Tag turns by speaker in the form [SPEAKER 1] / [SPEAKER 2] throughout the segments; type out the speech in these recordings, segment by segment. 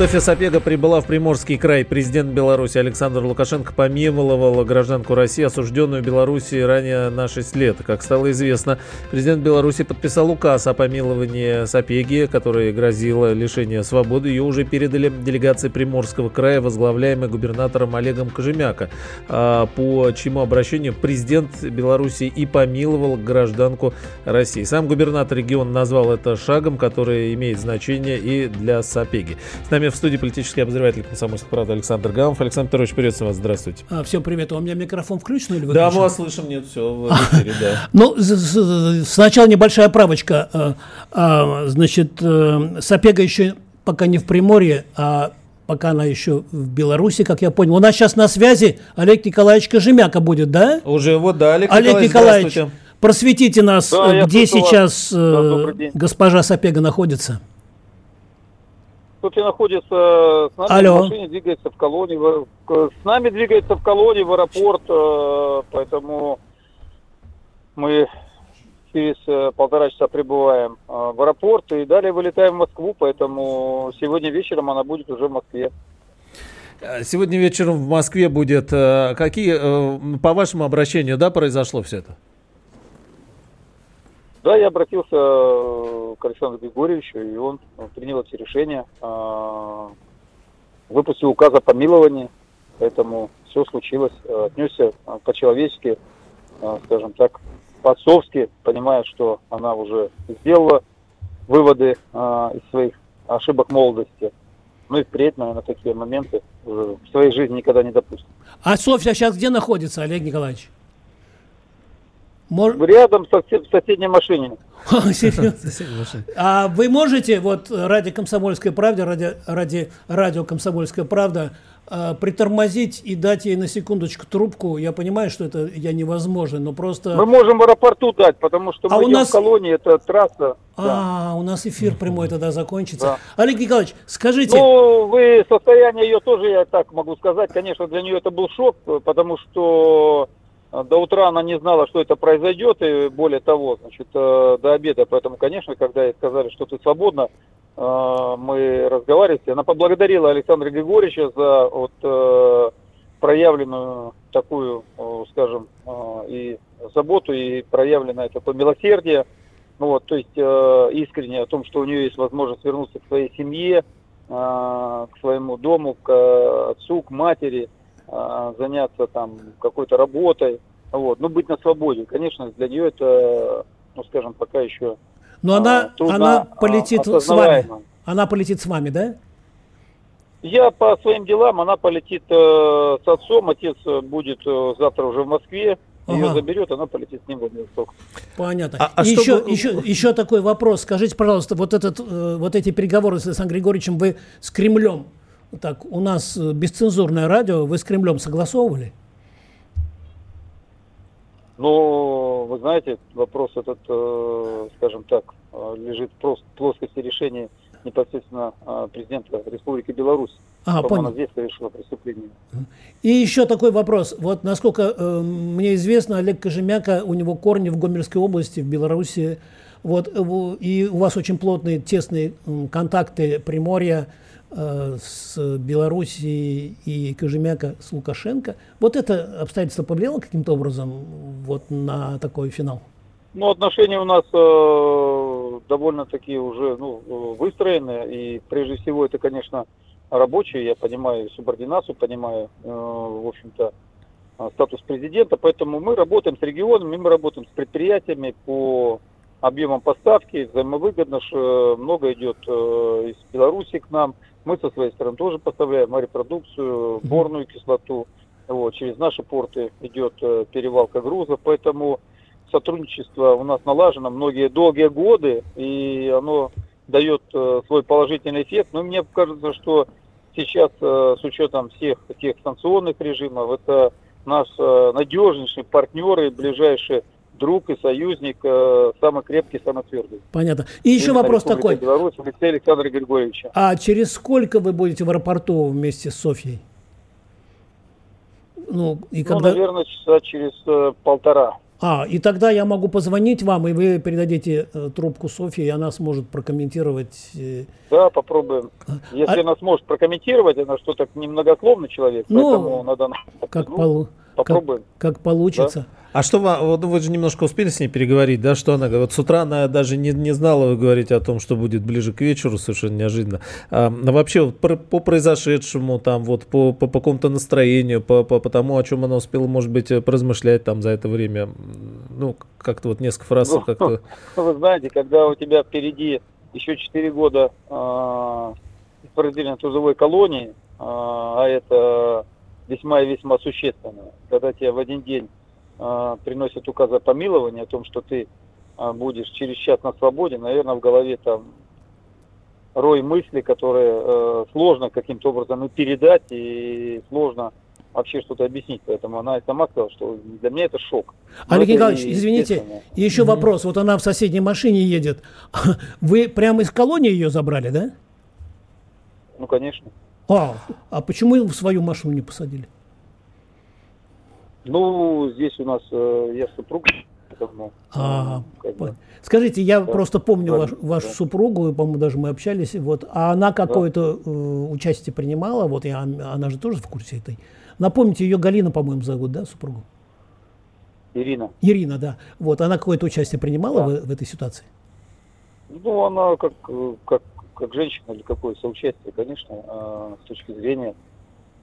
[SPEAKER 1] Софья Сапега прибыла в Приморский край. Президент Беларуси Александр Лукашенко помиловал гражданку России, осужденную в Беларуси ранее на 6 лет. Как стало известно, президент Беларуси подписал указ о помиловании Сапеги, который грозило лишение свободы. Ее уже передали делегации Приморского края, возглавляемой губернатором Олегом Кожемяка, а, по чьему обращению президент Беларуси и помиловал гражданку России. Сам губернатор региона назвал это шагом, который имеет значение и для Сапеги. С нами в студии политический обозреватель «Комсомольской правды» Александр Гамов. Александр Петрович, приветствую вас, здравствуйте.
[SPEAKER 2] А, всем привет. А у меня микрофон включен или
[SPEAKER 1] выключен? Да, мы вас слышим, нет, все в эфире,
[SPEAKER 2] да. Ну, сначала небольшая правочка. А, а, значит, э, Сапега еще пока не в Приморье, а пока она еще в Беларуси, как я понял. У нас сейчас на связи Олег Николаевич Кожемяка будет, да?
[SPEAKER 1] Уже вот, да,
[SPEAKER 2] Олег, Олег Николаевич, просветите нас, да, где сейчас вас. Э, госпожа Сапега находится.
[SPEAKER 3] Софья находится с нами Алло. в машине, двигается в колонии. С нами двигается в колонии в аэропорт, э, поэтому мы через э, полтора часа прибываем э, в аэропорт и далее вылетаем в Москву, поэтому сегодня вечером она будет уже в Москве.
[SPEAKER 1] Сегодня вечером в Москве будет. Какие, по вашему обращению, да, произошло все это?
[SPEAKER 3] Да, я обратился э, к Александру Григорьевичу, и он принял эти решения, э, выпустил указ о помиловании, поэтому все случилось, э, отнесся по-человечески, скажем так, по-отцовски, понимая, что она уже сделала выводы из своих ошибок молодости. Ну и впредь, наверное, такие моменты в своей жизни никогда не допустим.
[SPEAKER 2] А Софья сейчас где находится, Олег Николаевич?
[SPEAKER 3] Мор... Рядом в соседней машине.
[SPEAKER 2] А вы можете, вот ради комсомольской правды, ради, ради радио комсомольская правда, э, притормозить и дать ей на секундочку трубку. Я понимаю, что это я невозможно, но просто...
[SPEAKER 3] Мы можем в аэропорту дать, потому что а мы у нас... в колонии, это трасса.
[SPEAKER 2] А, да. у нас эфир прямой тогда закончится. Да. Олег Николаевич, скажите...
[SPEAKER 3] Ну, вы состояние ее тоже, я так могу сказать, конечно, для нее это был шок, потому что а, до утра она не знала, что это произойдет, и более того, значит, э, до обеда. Поэтому, конечно, когда ей сказали, что ты свободна, э, мы разговаривали. Она поблагодарила Александра Григорьевича за вот э, проявленную такую, скажем, и заботу, и проявленное такое милосердие. Ну, вот, то есть искренне о том, что у нее есть возможность вернуться к своей семье, к своему дому, к отцу, к матери – а, заняться там какой-то работой, вот, ну, быть на свободе. Конечно, для нее это, ну, скажем, пока еще
[SPEAKER 2] Но она, трудно она полетит с вами. Она полетит с вами, да?
[SPEAKER 3] Я по своим делам, она полетит э, с отцом, отец будет э, завтра уже в Москве, ага. ее заберет, она полетит с ним в Владивосток.
[SPEAKER 2] Понятно. А, а еще, чтобы... еще, еще такой вопрос. Скажите, пожалуйста, вот, этот, э, вот эти переговоры с Александром Григорьевичем вы с Кремлем так, у нас э, бесцензурное радио, вы с Кремлем согласовывали?
[SPEAKER 3] Ну, вы знаете, вопрос этот, э, скажем так, э, лежит в плоскости решения непосредственно президента Республики Беларусь. А, понял. Она здесь совершила преступление.
[SPEAKER 2] И еще такой вопрос. Вот насколько э, мне известно, Олег Кожемяка, у него корни в Гомельской области, в Беларуси. Вот, и у вас очень плотные, тесные контакты Приморья с Белоруссией и Кожемяка с Лукашенко. Вот это обстоятельство повлияло каким-то образом вот на такой финал?
[SPEAKER 3] Ну, отношения у нас э, довольно-таки уже ну, выстроены, и прежде всего это, конечно, рабочие, я понимаю субординацию, понимаю, э, в общем-то, статус президента, поэтому мы работаем с регионами, мы работаем с предприятиями по объемам поставки, взаимовыгодно, что много идет э, из Беларуси к нам, мы со своей стороны тоже поставляем морепродукцию, борную кислоту. Вот, через наши порты идет э, перевалка грузов, поэтому сотрудничество у нас налажено многие долгие годы, и оно дает э, свой положительный эффект. Но мне кажется, что сейчас э, с учетом всех тех санкционных режимов, это наш надежнейший партнер и ближайший друг и союзник, э, самый крепкий, самый твердый.
[SPEAKER 2] Понятно. И еще
[SPEAKER 3] Именно
[SPEAKER 2] вопрос
[SPEAKER 3] Республика
[SPEAKER 2] такой.
[SPEAKER 3] Беларусь, Алексея Александра Григорьевича.
[SPEAKER 2] А через сколько вы будете в аэропорту вместе с Софьей? Ну, и
[SPEAKER 3] Ну,
[SPEAKER 2] когда...
[SPEAKER 3] наверное, часа через э, полтора.
[SPEAKER 2] А, и тогда я могу позвонить вам, и вы передадите э, трубку Софье, и она сможет прокомментировать. э,
[SPEAKER 3] Да, попробуем. Если
[SPEAKER 2] А-
[SPEAKER 3] она сможет прокомментировать, она что-то немногословный человек,
[SPEAKER 2] Ну,
[SPEAKER 3] поэтому надо...
[SPEAKER 2] как,
[SPEAKER 3] ну,
[SPEAKER 2] полу- как,
[SPEAKER 3] попробуем.
[SPEAKER 2] как получится.
[SPEAKER 1] А что вам, вот вы же немножко успели с ней переговорить, да, что она говорит? Вот с утра она даже не, не знала, вы говорите о том, что будет ближе к вечеру, совершенно неожиданно. А, но вообще вот про- по произошедшему, там вот по, по, по какому-то настроению, по, по, по тому, о чем она успела, может быть, поразмышлять там за это время, ну, как-то вот несколько фраз
[SPEAKER 3] Ну,
[SPEAKER 1] как-то...
[SPEAKER 3] Вы знаете, когда у тебя впереди еще 4 года э, исправительной трудовой колонии, э, а это весьма и весьма существенно, когда тебе в один день э, приносят указ о помиловании, о том, что ты э, будешь через час на свободе, наверное, в голове там рой мыслей, которые э, сложно каким-то образом и передать, и сложно вообще что-то объяснить. Поэтому она и сама сказала, что для меня это шок.
[SPEAKER 2] Олег
[SPEAKER 3] это
[SPEAKER 2] Николаевич,
[SPEAKER 3] и
[SPEAKER 2] извините, еще вопрос. Вот она в соседней машине едет. Вы прямо из колонии ее забрали, да?
[SPEAKER 3] Ну, конечно.
[SPEAKER 2] А, а почему в свою машину не посадили?
[SPEAKER 3] Ну, здесь у нас э, я супруг, поэтому,
[SPEAKER 2] А,
[SPEAKER 3] как бы,
[SPEAKER 2] Понятно. Скажите, я
[SPEAKER 3] Да.
[SPEAKER 2] просто помню
[SPEAKER 3] Да,
[SPEAKER 2] ваш-
[SPEAKER 3] да.
[SPEAKER 2] вашу супругу, по-моему, даже мы общались, вот, а она какое-то э, участие принимала, вот, и она, она же тоже в курсе этой. Напомните, ее Галина, по-моему, зовут, да, супругу?
[SPEAKER 3] Ирина.
[SPEAKER 2] Ирина, да. Вот, она какое-то участие принимала
[SPEAKER 3] Да.
[SPEAKER 2] в, в этой ситуации?
[SPEAKER 3] Ну, она как, как, как женщина или какое соучастие, конечно, э, с точки зрения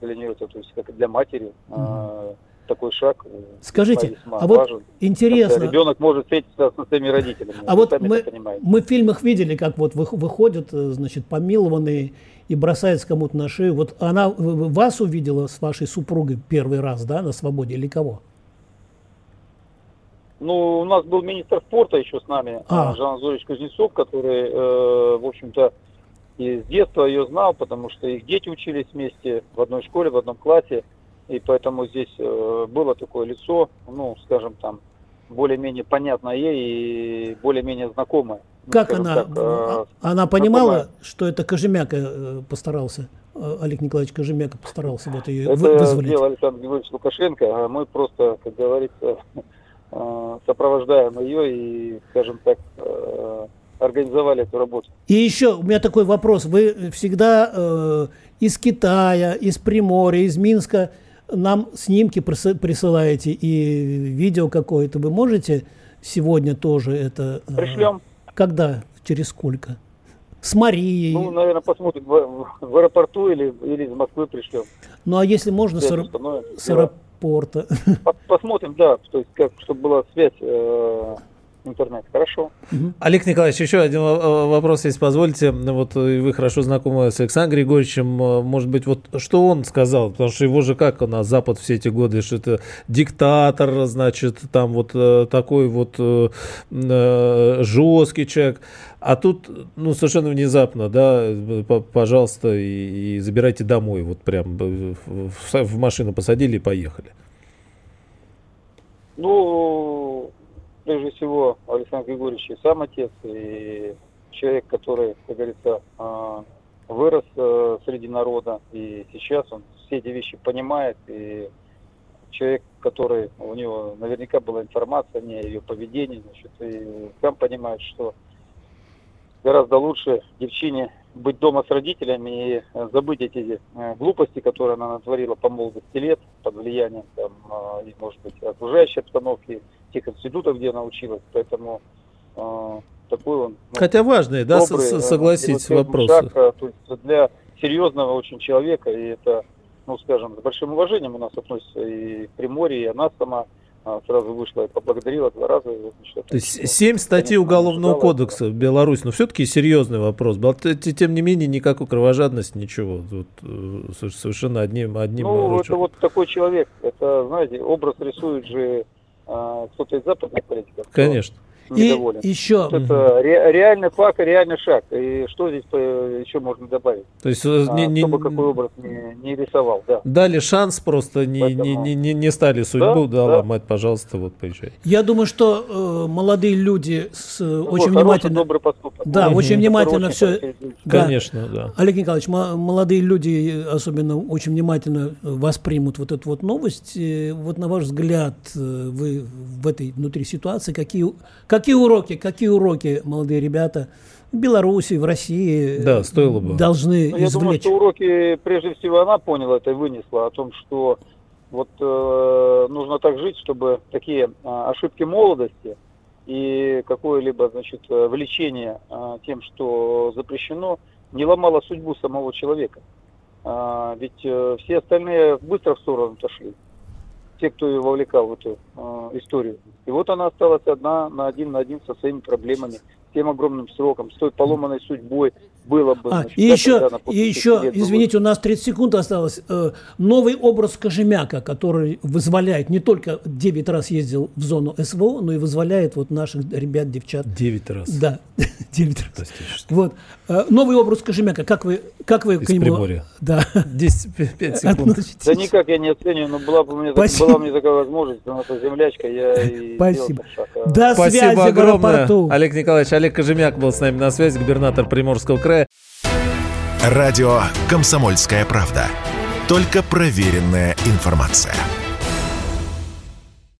[SPEAKER 3] для нее то есть как для матери, э, такой шаг э,
[SPEAKER 2] Скажите,
[SPEAKER 3] весьма, весьма
[SPEAKER 2] а вот
[SPEAKER 3] важен.
[SPEAKER 2] интересно,
[SPEAKER 3] ребенок может встретиться со своими родителями.
[SPEAKER 2] А вот мы, мы в фильмах видели, как вот вы- выходят, э, значит, помилованные и бросаются кому-то на шею. Вот она вас увидела с вашей супругой первый раз, да, на свободе или кого?
[SPEAKER 3] Ну, у нас был министр спорта еще с нами,
[SPEAKER 2] А.
[SPEAKER 3] а. Жан Анатольевич Кузнецов, который, э, в общем-то, и с детства ее знал, потому что их дети учились вместе в одной школе, в одном классе, и поэтому здесь э, было такое лицо, ну, скажем там, более-менее понятное ей и более-менее знакомое. Ну,
[SPEAKER 2] Как она?
[SPEAKER 3] так, э,
[SPEAKER 2] а- она понимала,
[SPEAKER 3] знакомая.
[SPEAKER 2] что это Кожемяка э, постарался, э, Олег Николаевич Кожемяка постарался вот ее
[SPEAKER 3] Это
[SPEAKER 2] вы- вызволить?
[SPEAKER 3] сделал Александр Григорьевич Лукашенко, а мы просто, как говорится, сопровождаем ее и, скажем так, организовали эту работу.
[SPEAKER 2] И еще у меня такой вопрос. Вы всегда э, из Китая, из Приморья, из Минска нам снимки присы- присылаете и видео какое-то. Вы можете сегодня тоже это... э,
[SPEAKER 3] Пришлем.
[SPEAKER 2] Когда? Через сколько? С Марией.
[SPEAKER 3] Ну,
[SPEAKER 2] Ну,
[SPEAKER 3] наверное, посмотрим в, в аэропорту или, или из Москвы пришлем.
[SPEAKER 2] а если можно, с,
[SPEAKER 3] Связь
[SPEAKER 2] с аэропорта.
[SPEAKER 3] По- Посмотрим, да, то есть как, чтобы была связь э, интернет. Хорошо.
[SPEAKER 1] Олег Николаевич, еще один во- вопрос, если позволите. Вот э, вы хорошо знакомы с Александром Григорьевичем. Э, Может быть, вот что он сказал? Потому что его же как у нас Запад все эти годы, что это диктатор, значит, там вот э, такой вот э, э, жесткий человек. А тут, ну, совершенно внезапно, да, э, пожалуйста, и, и забирайте домой. Вот прям э, в- в машину посадили и поехали.
[SPEAKER 3] Ну, прежде всего, Александр Григорьевич и сам отец, и человек, который, как говорится, э, вырос э, среди народа, и сейчас он все эти вещи понимает, и человек, который, у него наверняка была информация о ней, ее поведении, значит, и сам понимает, что гораздо лучше девчине быть дома с родителями и забыть эти э, глупости, которые она натворила по молодости лет, под влиянием, там, э, и, может быть, окружающей обстановки, тех институтов, где она училась. Поэтому э, такой он ну,
[SPEAKER 1] Хотя важные, да, с-
[SPEAKER 3] добрый,
[SPEAKER 1] с-
[SPEAKER 3] э,
[SPEAKER 1] согласитесь,
[SPEAKER 3] шаг, э, то есть для серьезного очень человека, и это, ну, скажем, с большим уважением у нас относится и Приморье, и она сама а, сразу вышла и поблагодарила два раза. значит,
[SPEAKER 1] То есть семь статей
[SPEAKER 3] конечно,
[SPEAKER 1] Уголовного
[SPEAKER 3] ожидала
[SPEAKER 1] кодекса в Беларуси, но все-таки серьезный вопрос. Тем не менее, никакой кровожадности, ничего. Э, со- совершенно одним, одним
[SPEAKER 3] Ну,
[SPEAKER 1] ручем.
[SPEAKER 3] это вот такой человек. Это, знаете, образ рисует же кто-то из западных политиков.
[SPEAKER 1] Конечно.
[SPEAKER 3] Недоволен.
[SPEAKER 2] И еще...
[SPEAKER 3] Это ре, реальный факт и реальный шаг. И что здесь э, еще можно добавить?
[SPEAKER 1] То есть а,
[SPEAKER 3] не, не, кто бы какой образ не, не рисовал, да.
[SPEAKER 1] Дали шанс, просто не, Поэтому... не, не, не стали судьбу, да, да, да, ломать, пожалуйста, вот поезжай.
[SPEAKER 2] Я думаю, что э, молодые люди с, ну, очень вот, внимательно...
[SPEAKER 3] добрый поступок.
[SPEAKER 2] Да, угу. очень внимательно все...
[SPEAKER 1] Конечно, да.
[SPEAKER 2] Олег Николаевич, молодые люди особенно очень внимательно воспримут вот эту вот новость. Вот на ваш взгляд, вы в этой внутри ситуации, какие, какие уроки, какие уроки молодые ребята в Беларуси, в России
[SPEAKER 1] да, стоило бы.
[SPEAKER 2] должны
[SPEAKER 3] ну, Я думаю, что уроки, прежде всего, она поняла это и вынесла о том, что вот э, нужно так жить, чтобы такие э, ошибки молодости и какое-либо, значит, влечение э, тем, что запрещено, не ломало судьбу самого человека. А, ведь э, все остальные быстро в сторону отошли те, кто ее вовлекал в эту э, историю. И вот она осталась одна на один на один со своими проблемами, с тем огромным сроком, с той поломанной судьбой, было бы.
[SPEAKER 2] А, значит, и еще, и еще извините, у нас 30 секунд осталось. Э, новый образ Кожемяка, который вызволяет, не только 9 раз ездил в зону СВО, но и вызволяет вот наших ребят, девчат.
[SPEAKER 1] 9 раз.
[SPEAKER 2] Да, 9 раз. Вот. Э, новый образ Кожемяка, как вы, как вы
[SPEAKER 1] Из к нему... Приморья.
[SPEAKER 2] Да.
[SPEAKER 1] 10, 5 секунд.
[SPEAKER 3] Да никак я не оцениваю, но была бы у меня, была у меня такая возможность, но это землячка, я и
[SPEAKER 2] Спасибо.
[SPEAKER 3] Шаг,
[SPEAKER 2] а... До Спасибо связи огромное.
[SPEAKER 1] Олег Николаевич, Олег Кожемяк был с нами на связи, губернатор Приморского края.
[SPEAKER 4] Радио «Комсомольская правда». Только проверенная информация.